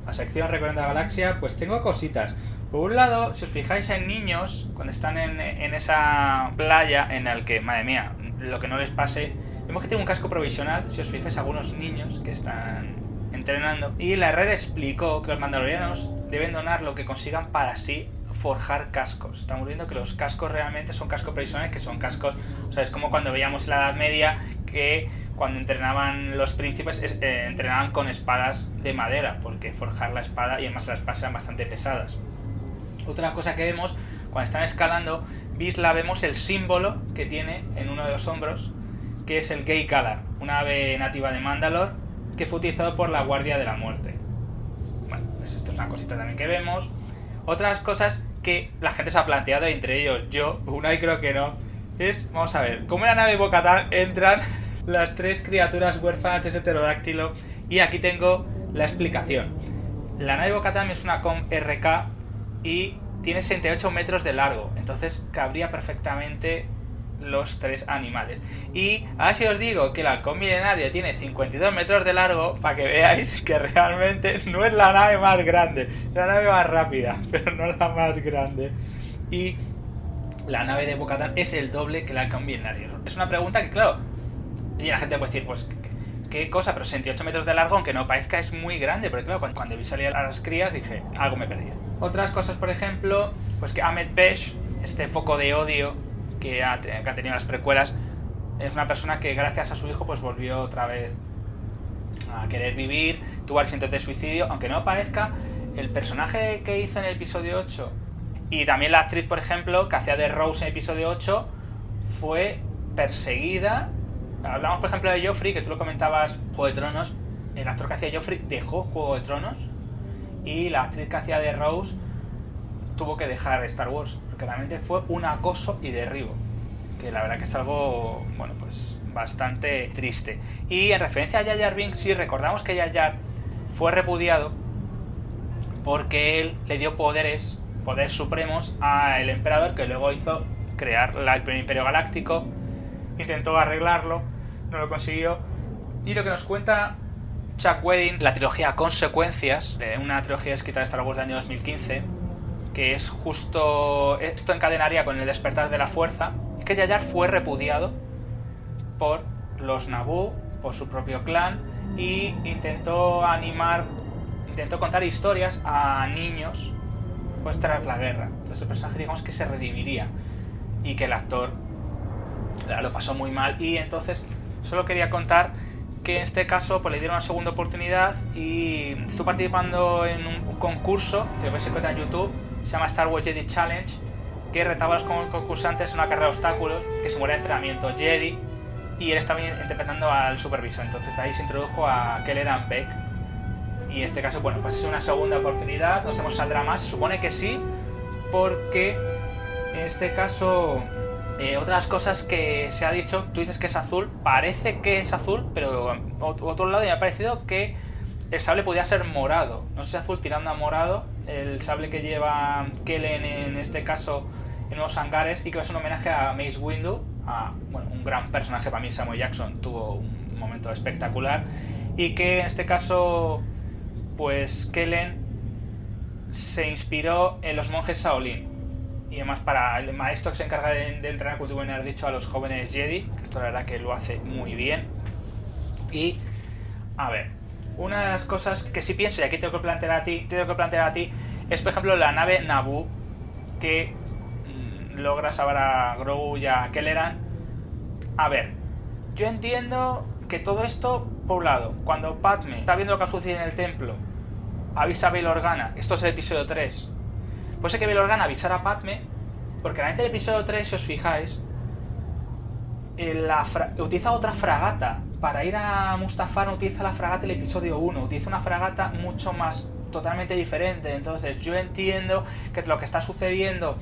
La sección Recorriendo la Galaxia, pues tengo cositas. Por un lado, si os fijáis en niños, cuando están en, esa playa en la que, madre mía, lo que no les pase, vemos que tiene un casco provisional, si os fijáis, algunos niños que están entrenando. Y la Herrera explicó que los mandalorianos deben donar lo que consigan para así forjar cascos. Estamos viendo que los cascos realmente son cascos provisionales, que son cascos, o sea, es como cuando veíamos en la Edad Media que cuando entrenaban los príncipes eh, entrenaban con espadas de madera, porque forjar la espada y además las espadas eran bastante pesadas. Otra cosa que vemos, cuando están escalando, Visla vemos el símbolo que tiene en uno de los hombros, que es el Gay Kalar, una ave nativa de Mandalore que fue utilizado por la Guardia de la Muerte. Bueno, pues esto es una cosita también que vemos. Otras cosas que la gente se ha planteado, entre ellos yo, una y creo que no, es, vamos a ver, cómo en la nave Bocatán entran las tres criaturas huérfanas de ese pterodáctilo y aquí tengo la explicación. La nave Bocatán es una COM RK y tiene 68 metros de largo, entonces cabría perfectamente los tres animales. Y ahora si os digo que el halcón milenario tiene 52 metros de largo, para que veáis que realmente no es la nave más grande, es la nave más rápida, pero no la más grande. Y la nave de Bocatán es el doble que el halcón milenario. Es una pregunta que, claro, y la gente puede decir, pues, qué cosa, pero 68 metros de largo, aunque no parezca, es muy grande, porque cuando, vi salir a las crías dije, algo me perdido. Otras cosas, por ejemplo, pues que Ahmed Pesh, este foco de odio que, ha, que tenido las precuelas, es una persona que gracias a su hijo pues volvió otra vez a querer vivir, tuvo intentos de suicidio, aunque no parezca, el personaje que hizo en el episodio 8 y también la actriz, por ejemplo, que hacía de Rose en el episodio 8, fue perseguida. Hablamos, por ejemplo, de Joffrey, que tú lo comentabas, Juego de Tronos. El actor que hacía Joffrey dejó Juego de Tronos y la actriz que hacía de Rose tuvo que dejar Star Wars, porque realmente fue un acoso y derribo, que la verdad que es algo, bueno, pues bastante triste. Y en referencia a Jar Binks, sí recordamos que Jar fue repudiado porque él le dio poderes, poderes supremos al emperador que luego hizo crear el primer imperio galáctico, intentó arreglarlo, no lo consiguió. Y lo que nos cuenta Chuck Wedding, la trilogía Consecuencias, una trilogía escrita de Star Wars del año 2015, que es justo. Esto encadenaría con el despertar de la fuerza, que Yayar fue repudiado por los Naboo, por su propio clan, y intentó animar, intentó contar historias a niños pues tras la guerra. Entonces el personaje digamos que se redimiría y que el actor lo pasó muy mal. Y entonces solo quería contar que en este caso pues, le dieron una segunda oportunidad y estuvo participando en un concurso que veis en YouTube, se llama Star Wars Jedi Challenge, que retaba a los concursantes en una carrera de obstáculos que se muere de entrenamiento Jedi y él estaba interpretando al supervisor, entonces de ahí se introdujo a Kelleran Beck. Y en este caso, bueno, pues es una segunda oportunidad, no sabemos saldrá más, se supone que sí, porque en este caso eh, otras cosas que se ha dicho, tú dices que es azul, parece que es azul, pero otro lado me ha parecido que el sable podía ser morado. No sé azul tirando a morado, el sable que lleva Kellen en este caso en los hangares y que es un homenaje a Mace Windu, a bueno, un gran personaje para mí, Samuel Jackson tuvo un momento espectacular y que en este caso pues Kellen se inspiró en los monjes Shaolin y además para el maestro que se encarga de, entrenar, como tú bien has dicho, a los jóvenes Jedi, que esto la verdad que lo hace muy bien. Y, a ver, una de las cosas que sí pienso, y aquí tengo que plantear a ti, tengo que plantear a ti, es por ejemplo la nave Naboo, que mm, logra salvar a Grogu y a Kelleran. A ver, yo entiendo que todo esto, por un lado, cuando Padme está viendo lo que ha sucedido en el templo, avisa a Bail Organa, esto es el episodio 3, Puede ser que Belorgan avisara a Padme, porque realmente el episodio 3, si os fijáis, utiliza otra fragata. Para ir a Mustafar no utiliza la fragata del episodio 1, utiliza una fragata mucho más totalmente diferente. Entonces yo entiendo que lo que está sucediendo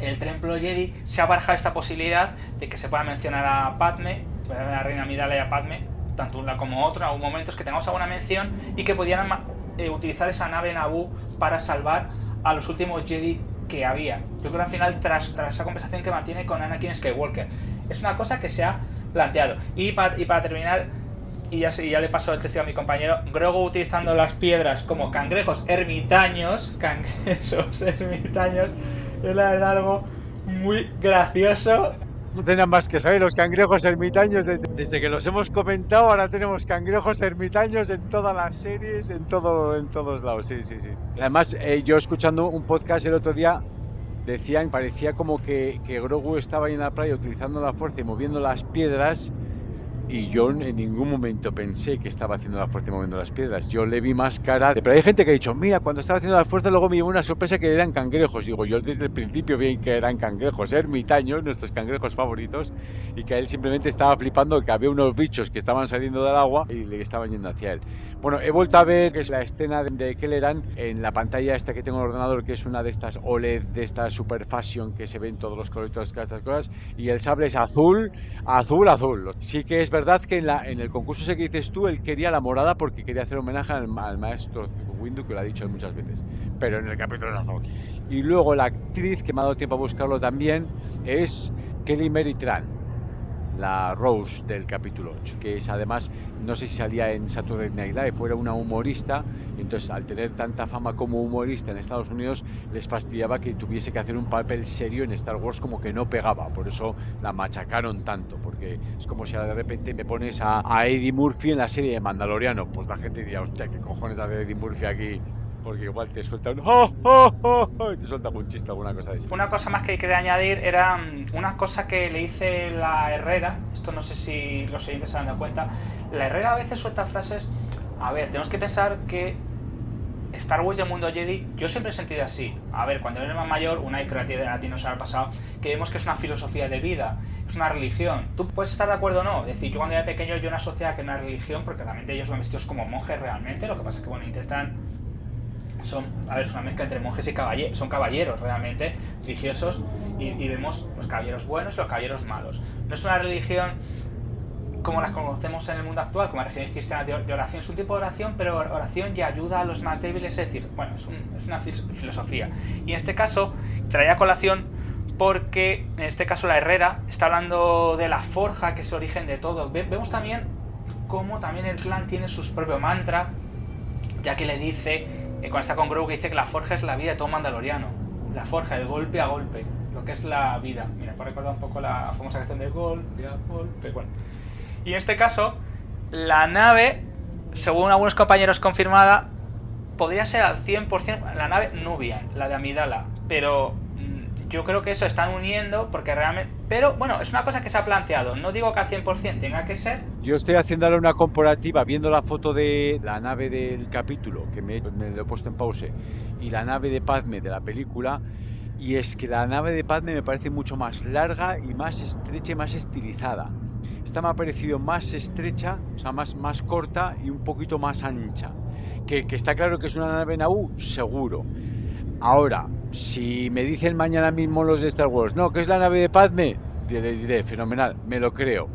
en el Templo Jedi se ha barajado esta posibilidad de que se pueda mencionar a Padme, a la reina Midala y a Padme, tanto una como otra, en momentos que tengamos alguna mención y que pudieran eh, utilizar esa nave Naboo para salvar a los últimos Jedi que había. Yo creo que al final, tras, esa conversación que mantiene con Anakin Skywalker, es una cosa que se ha planteado. Y, para, y terminar, y ya, ya le paso el testigo a mi compañero, Grogu utilizando las piedras como cangrejos ermitaños, cangrejos ermitaños, es la verdad algo muy gracioso no tenían más que saber los cangrejos ermitaños desde, que los hemos comentado ahora tenemos cangrejos ermitaños en todas las series en todo en todos lados sí sí sí. Además eh, yo escuchando un podcast el otro día decían parecía como que, que Grogu estaba ahí en la playa utilizando la fuerza y moviendo las piedras y yo en ningún momento pensé que estaba haciendo la fuerza y moviendo las piedras. Yo le vi más cara. Pero hay gente que ha dicho, mira, cuando estaba haciendo la fuerza, luego me llevó una sorpresa que eran cangrejos. Digo, yo desde el principio vi que eran cangrejos, ermitaños, nuestros cangrejos favoritos, y que él simplemente estaba flipando que había unos bichos que estaban saliendo del agua y le estaban yendo hacia él. Bueno, he vuelto a ver que es la escena de Kelleran en la pantalla esta que tengo en el ordenador, que es una de estas OLED, de esta super fashion que se ven todos los colores, todas estas cosas, y el sable es azul, azul, azul. Sí que es verdad que en, el concurso ese que dices tú, él quería la morada porque quería hacer homenaje al, maestro Windu, que lo ha dicho muchas veces, pero en el capítulo de azul. Y luego la actriz, que me ha dado tiempo a buscarlo también, es Kelly Mary la Rose del capítulo 8, que es además, no sé si salía en Saturday Night Live, fuera una humorista, entonces al tener tanta fama como humorista en Estados Unidos, les fastidiaba que tuviese que hacer un papel serio en Star Wars como que no pegaba, por eso la machacaron tanto, porque es como si de repente me pones a, Eddie Murphy en la serie de Mandaloriano, pues la gente diría, hostia, ¿qué cojones hace Eddie Murphy aquí? Porque igual te suelta un ¡Oh, oh, oh, oh! y te suelta un chiste, alguna cosa de. Una cosa más que quería añadir era mm, una cosa que le hice la Herrera, esto no sé si los oyentes se han dado cuenta, la Herrera a veces suelta frases, a ver, tenemos que pensar que Star Wars y el mundo Jedi, yo siempre he sentido así. A ver, cuando eres más mayor, una a ti nos ha pasado, que vemos que es una filosofía de vida, es una religión. Tú puedes estar de acuerdo o no. Es decir, yo cuando era pequeño yo no asociaba que era una religión, porque realmente ellos son vestidos como monjes realmente, lo que pasa es que, bueno, intentan... Son, a ver, es una mezcla entre monjes y caballeros, son caballeros realmente, religiosos, y, vemos los caballeros buenos y los caballeros malos. No es una religión como las conocemos en el mundo actual, como las religiones cristianas de oración. Es un tipo de oración, pero oración y ayuda a los más débiles, es decir, bueno, es, es una filosofía. Y en este caso, traía colación porque en este caso la Herrera está hablando de la forja, que es origen de todo. Vemos también cómo también el clan tiene su propio mantra, ya que le dice, eh, cuando está con Grogu, que dice que la forja es la vida de todo mandaloriano. La forja, el golpe a golpe, lo que es la vida. Mira, por recordar un poco la famosa canción de golpe a golpe. Bueno, y en este caso, la nave, según algunos compañeros confirmada, podría ser al 100% la nave Nubia, la de Amidala. Pero yo creo que eso están uniendo porque realmente... Pero bueno, es una cosa que se ha planteado. No digo que al 100% tenga que ser. Yo estoy haciendo ahora una comparativa, viendo la foto de la nave del capítulo, que me, me lo he puesto en pause, y la nave de Padme de la película. Y es que la nave de Padme me parece mucho más larga y más estrecha y más estilizada. Esta me ha parecido más estrecha, o sea, más, más corta y un poquito más ancha. Que, que está claro que es una nave Naboo, seguro. Ahora, si me dicen mañana mismo los de Star Wars, no, que es la nave de Padme, le diré, fenomenal, me lo creo.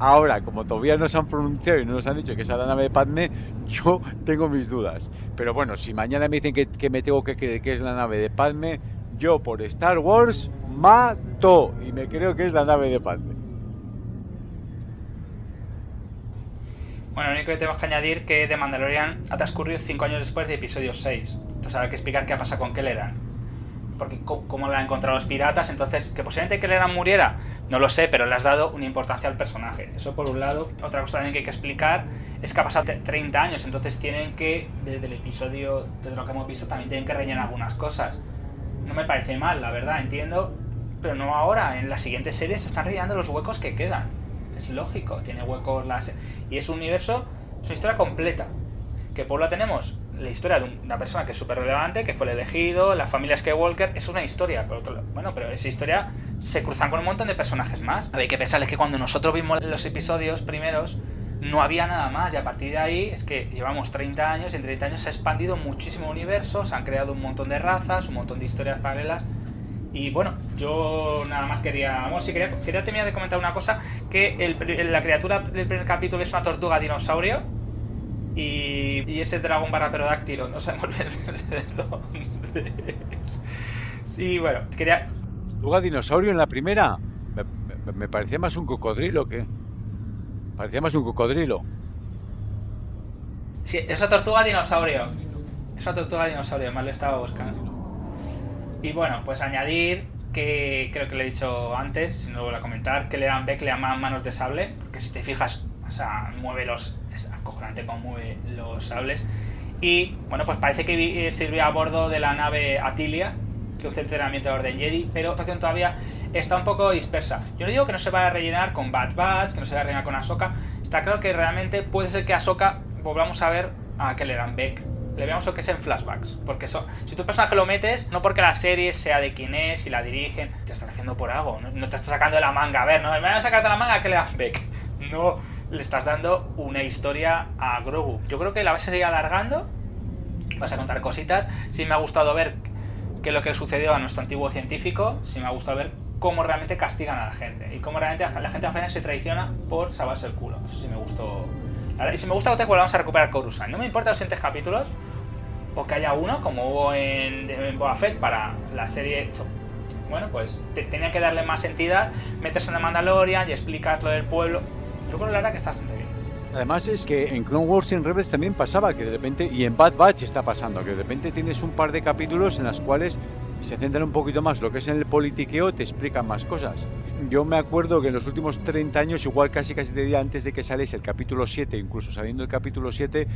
Ahora, como todavía no se han pronunciado y no nos han dicho que es la nave de Padme, yo tengo mis dudas. Pero bueno, si mañana me dicen que, me tengo que creer que es la nave de Padme, yo por Star Wars mato y me creo que es la nave de Padme. Bueno, lo único que tenemos que añadir que The Mandalorian ha transcurrido 5 años después de episodio 6. Entonces habrá que explicar qué ha pasado con Kelleran. Porque cómo lo han encontrado los piratas. Entonces, que posiblemente Kelleran muriera, no lo sé, pero le has dado una importancia al personaje. Eso por un lado. Otra cosa también que hay que explicar es que ha pasado 30 años. Entonces tienen que, desde el episodio, desde lo que hemos visto, también tienen que rellenar algunas cosas. No me parece mal, la verdad, entiendo. Pero no ahora. En las siguientes series se están rellenando los huecos que quedan es lógico, tiene huecos las... Y es un universo, es una historia completa. Que por la tenemos la historia de una persona que es súper relevante, que fue el elegido, la familia Skywalker, es una historia, por otro lado. Bueno, pero esa historia se cruzan con un montón de personajes más. Hay que pensarles que cuando nosotros vimos los episodios primeros, no había nada más, y a partir de ahí es que llevamos 30 años, y en 30 años se ha expandido muchísimo universo, se han creado un montón de razas, un montón de historias paralelas, y bueno, yo nada más quería. Bueno, sí, quería, quería terminar de comentar una cosa: que el, la criatura del primer capítulo es una tortuga dinosaurio. Y, y ese dragón barra perodáctilo, no sabemos bien de dónde es. Sí, bueno, quería. ¿Tortuga dinosaurio en la primera? Me, me, parecía más un cocodrilo que. Parecía más un cocodrilo. Sí, es una tortuga dinosaurio. Es una tortuga dinosaurio, más le estaba buscando. Y bueno, pues añadir que creo que lo he dicho antes, si no lo voy a comentar, que le dan Beck le llaman manos de sable, porque si te fijas, o sea, mueve los. Es acojonante cómo mueve los sables. Y bueno, pues parece que sirvió a bordo de la nave Atilia, que usted entrenamiento de Orden Jedi, pero la situación todavía está un poco dispersa. Yo no digo que no se vaya a rellenar con Bad Batch, que no se vaya a rellenar con Ahsoka. Está claro que realmente puede ser que Ahsoka volvamos a ver a Kelleran Beck le veamos lo que es en flashbacks. Porque eso, si tu personaje lo metes, no porque la serie sea de quién es y la dirigen, te estás haciendo por algo, no, te estás sacando de la manga. A ver, no me van a sacar de la manga que le dan Beck. No, le estás dando una historia a Grogu. Yo creo que la vas a seguir alargando, vas a contar cositas. Sí me ha gustado ver qué es lo que sucedió a nuestro antiguo científico, sí me ha gustado ver cómo realmente castigan a la gente y cómo realmente la gente al se traiciona por salvarse el culo. Eso sí me gustó. Y si me gusta, otra vamos a recuperar Coruscant. No me importa los siguientes capítulos, o que haya uno, como hubo en, en para la serie. Bueno, pues tenía que darle más entidad, meterse en la Mandalorian y explicar lo del pueblo. Yo que bien. Además es que en Clone Wars y en Rebels también pasaba que de repente, y en Bad Batch está pasando, que de repente tienes un par de capítulos en los cuales se centran un poquito más lo que es en el politiqueo, te explican más cosas. Yo me acuerdo que en los últimos 30 años, igual casi casi te diría antes de que saliese el capítulo 7, incluso saliendo el capítulo 7,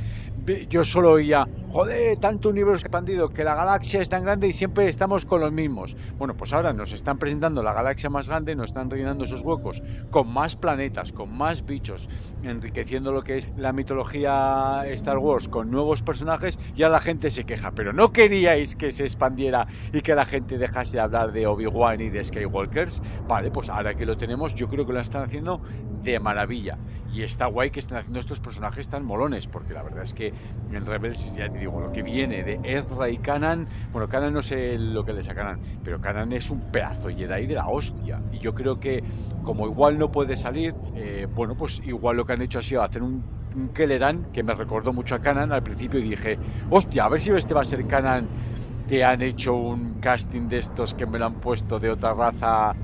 yo solo oía, joder, tanto universo expandido, que la galaxia es tan grande y siempre estamos con los mismos. Bueno, pues ahora nos están presentando la galaxia más grande, nos están rellenando esos huecos con más planetas, con más bichos, enriqueciendo lo que es la mitología Star Wars con nuevos personajes, ya la gente se queja, pero no queríais que se expandiera y que la gente dejase de hablar de Obi-Wan y de Skywalkers. Vale, pues ahora que lo tenemos, yo creo que lo están haciendo de maravilla. Y está guay que estén haciendo estos personajes tan molones, porque la verdad es que en Rebels, ya te digo, lo que viene de Ezra y Kanan, bueno, Kanan no sé lo que le sacarán, pero Kanan es un pedazo Jedi de la hostia. Y yo creo que, como igual no puede salir, eh, bueno, pues igual lo que han hecho ha sido hacer un, un Kelleran que me recordó mucho a Kanan al principio y dije, hostia, a ver si este va a ser Kanan que han hecho un casting de estos que me lo han puesto de otra raza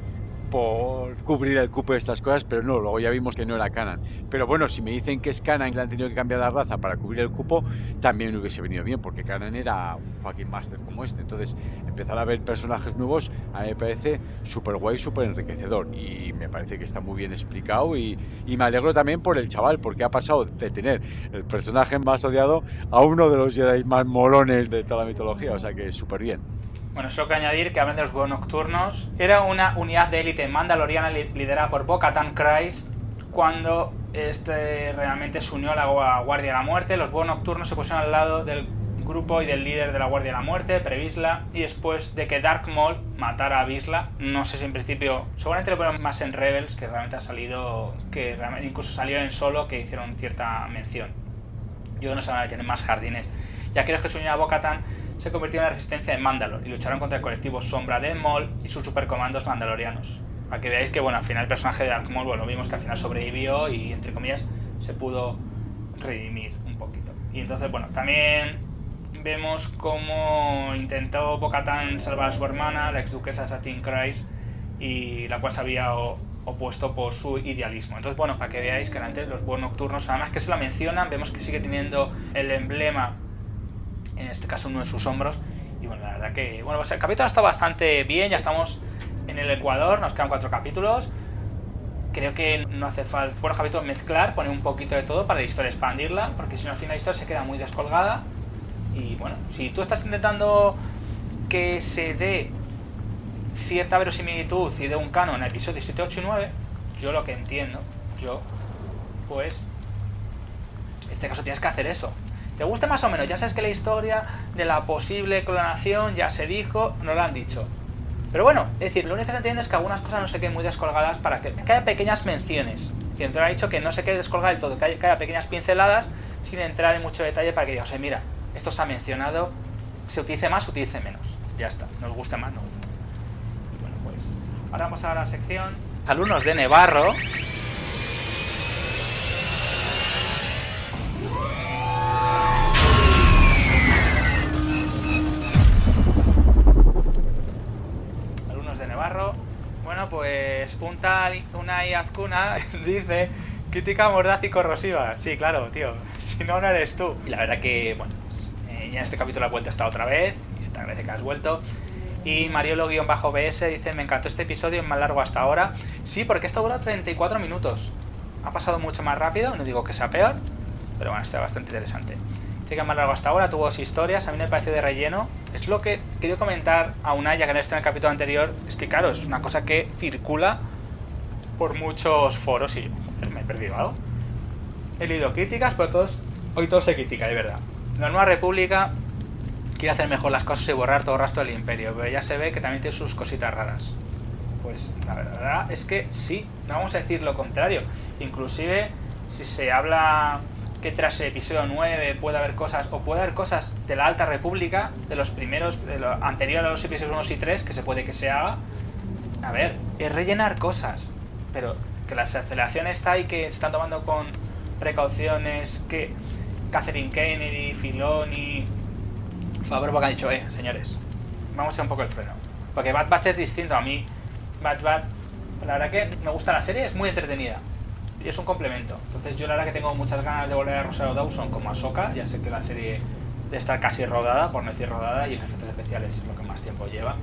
por cubrir el cupo de estas cosas, pero no, luego ya vimos que no era Canan. Pero bueno, si me dicen que es Canan y le han tenido que cambiar la raza para cubrir el cupo, también hubiese venido bien, porque Canan era un fucking master como este. Entonces, empezar a ver personajes nuevos a mí me parece súper guay, súper enriquecedor. Y me parece que está muy bien explicado. Y, me alegro también por el chaval, porque ha pasado de tener el personaje más odiado a uno de los Jedi más molones de toda la mitología. O sea que súper bien. Bueno, solo que añadir que hablan de los búhos nocturnos. Era una unidad de élite mandaloriana liderada por Bo-Katan Christ cuando este realmente se unió a la Guardia de la Muerte. Los búhos nocturnos se pusieron al lado del grupo y del líder de la Guardia de la Muerte, Previsla, y después de que Dark Maul matara a Visla, no sé si en principio, seguramente lo ponen más en Rebels, que realmente ha salido, que realmente incluso salió en solo, que hicieron cierta mención. Yo no sé si tienen más jardines. Ya creo que se unió a Bo-Katan se convirtió en la resistencia de Mandalor y lucharon contra el colectivo Sombra de Maul y sus supercomandos mandalorianos. Para que veáis que, bueno, al final el personaje de Dark Maul, bueno, vimos que al final sobrevivió y, entre comillas, se pudo redimir un poquito. Y entonces, bueno, también vemos cómo intentó Bocatan salvar a su hermana, la ex duquesa Satin Christ, y la cual se había opuesto por su idealismo. Entonces, bueno, para que veáis que antes los buenos nocturnos, además que se la mencionan, vemos que sigue teniendo el emblema en este caso uno de sus hombros. Y bueno, la verdad que, bueno, pues el capítulo está bastante bien, ya estamos en el Ecuador, nos quedan cuatro capítulos. Creo que no hace falta, bueno, capítulo mezclar, poner un poquito de todo para la historia expandirla, porque si no al final la historia se queda muy descolgada. Y bueno, si tú estás intentando que se dé cierta verosimilitud y de un canon en episodios 7, 8 y 9, yo lo que entiendo, yo, pues, en este caso tienes que hacer eso. ¿Te gusta más o menos? Ya sabes que la historia de la posible clonación ya se dijo, no lo han dicho. Pero bueno, es decir, lo único que se entiende es que algunas cosas no se queden muy descolgadas para que, haya pequeñas menciones. Te ha dicho que no se quede descolgada del todo, que haya, pequeñas pinceladas sin entrar en mucho detalle para que digas, oye, mira, esto se ha mencionado, se utilice más, se utilice menos. Ya está, nos guste más, no Y bueno, pues ahora vamos a la sección alumnos de Nevarro. Pues un tal Unai Azcuna dice crítica mordaz y corrosiva. Sí, claro, tío. Si no, no eres tú. Y la verdad que, bueno, eh, ya en este capítulo la vuelta está otra vez y se te agradece que has vuelto. Y Mariolo-BS dice, me encantó este episodio, es más largo hasta ahora. Sí, porque esto dura 34 minutos. Ha pasado mucho más rápido, no digo que sea peor, pero bueno, está bastante interesante más largo hasta ahora, tuvo dos historias, a mí me pareció de relleno. Es lo que quería comentar a Unaya, que no está en el capítulo anterior, es que claro, es una cosa que circula por muchos foros y me he perdido algo. He leído críticas, pero todos, hoy todo se critica, de verdad. La Nueva República quiere hacer mejor las cosas y borrar todo el rastro del imperio, pero ya se ve que también tiene sus cositas raras. Pues la verdad es que sí, no vamos a decir lo contrario. Inclusive, si se habla que tras el episodio 9 puede haber cosas, o puede haber cosas de la Alta República, de los primeros, de a los episodios 1 y 3, que se puede que se haga. A ver, es rellenar cosas, pero que la aceleración está ahí, que están tomando con precauciones, que Catherine Kennedy, Filoni, Favreau que han dicho, eh, señores, vamos a un poco el freno. Porque Bad Batch es distinto a mí. Bad Batch, la verdad que me gusta la serie, es muy entretenida es un complemento. Entonces yo la verdad que tengo muchas ganas de volver a Rosario Dawson como Ahsoka, ya sé que la serie estar casi rodada, por no decir rodada, y en efectos especiales es lo que más tiempo lleva.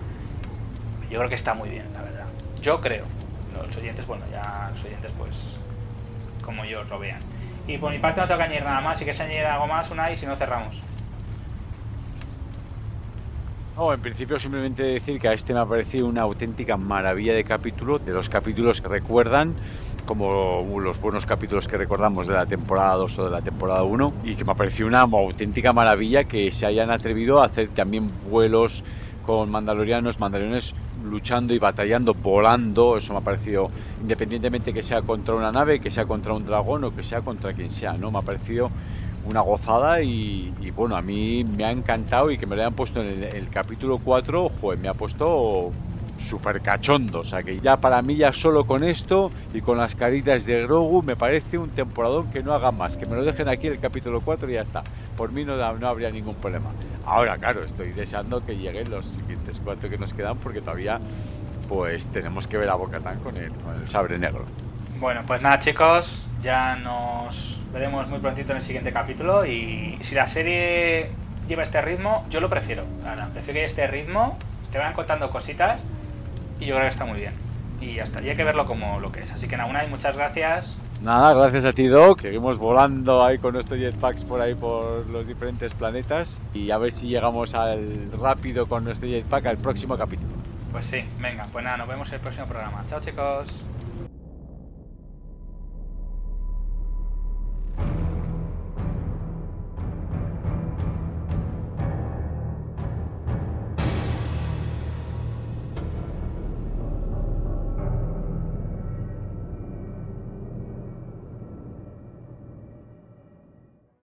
Yo creo que está muy bien, la verdad. Yo creo. Los oyentes, bueno, ya los oyentes, pues, como yo lo vean. Y por mi parte no tengo que añadir nada más. Si quieres añadir algo más, una y si no cerramos. No, en principio simplemente decir que a este me ha parecido una auténtica maravilla de capítulo, de los capítulos que recuerdan como los buenos capítulos que recordamos de la temporada 2 o de la temporada 1 y que me ha parecido una auténtica maravilla que se hayan atrevido a hacer también vuelos con mandalorianos, mandalorianos luchando y batallando, volando, eso me ha parecido, independientemente que sea contra una nave, que sea contra un dragón o que sea contra quien sea, ¿no? Me ha parecido una gozada y, bueno, a mí me ha encantado y que me lo hayan puesto en el, capítulo 4, joder, me ha puesto súper cachondo, o sea que ya para mí ya solo con esto y con las caritas de Grogu me parece un temporadón que no haga más, que me lo dejen aquí el capítulo 4 y ya está, por mí no, no habría ningún problema. Ahora, claro, estoy deseando que lleguen los siguientes cuatro que nos quedan porque todavía pues tenemos que ver a Bocatán con el, con el sabre negro. Bueno, pues nada chicos, ya nos veremos muy prontito en el siguiente capítulo y si la serie lleva este ritmo, yo lo prefiero. prefiero que este ritmo, te vayan contando cositas y yo creo que está muy bien. Y hasta hay que verlo como lo que es. Así que nada, y muchas gracias. Nada, gracias a ti Doc. Seguimos volando ahí con nuestro jetpacks por ahí por los diferentes planetas y a ver si llegamos al rápido con nuestro jetpack al próximo capítulo. Pues sí, venga, pues nada, nos vemos en el próximo programa. Chao chicos.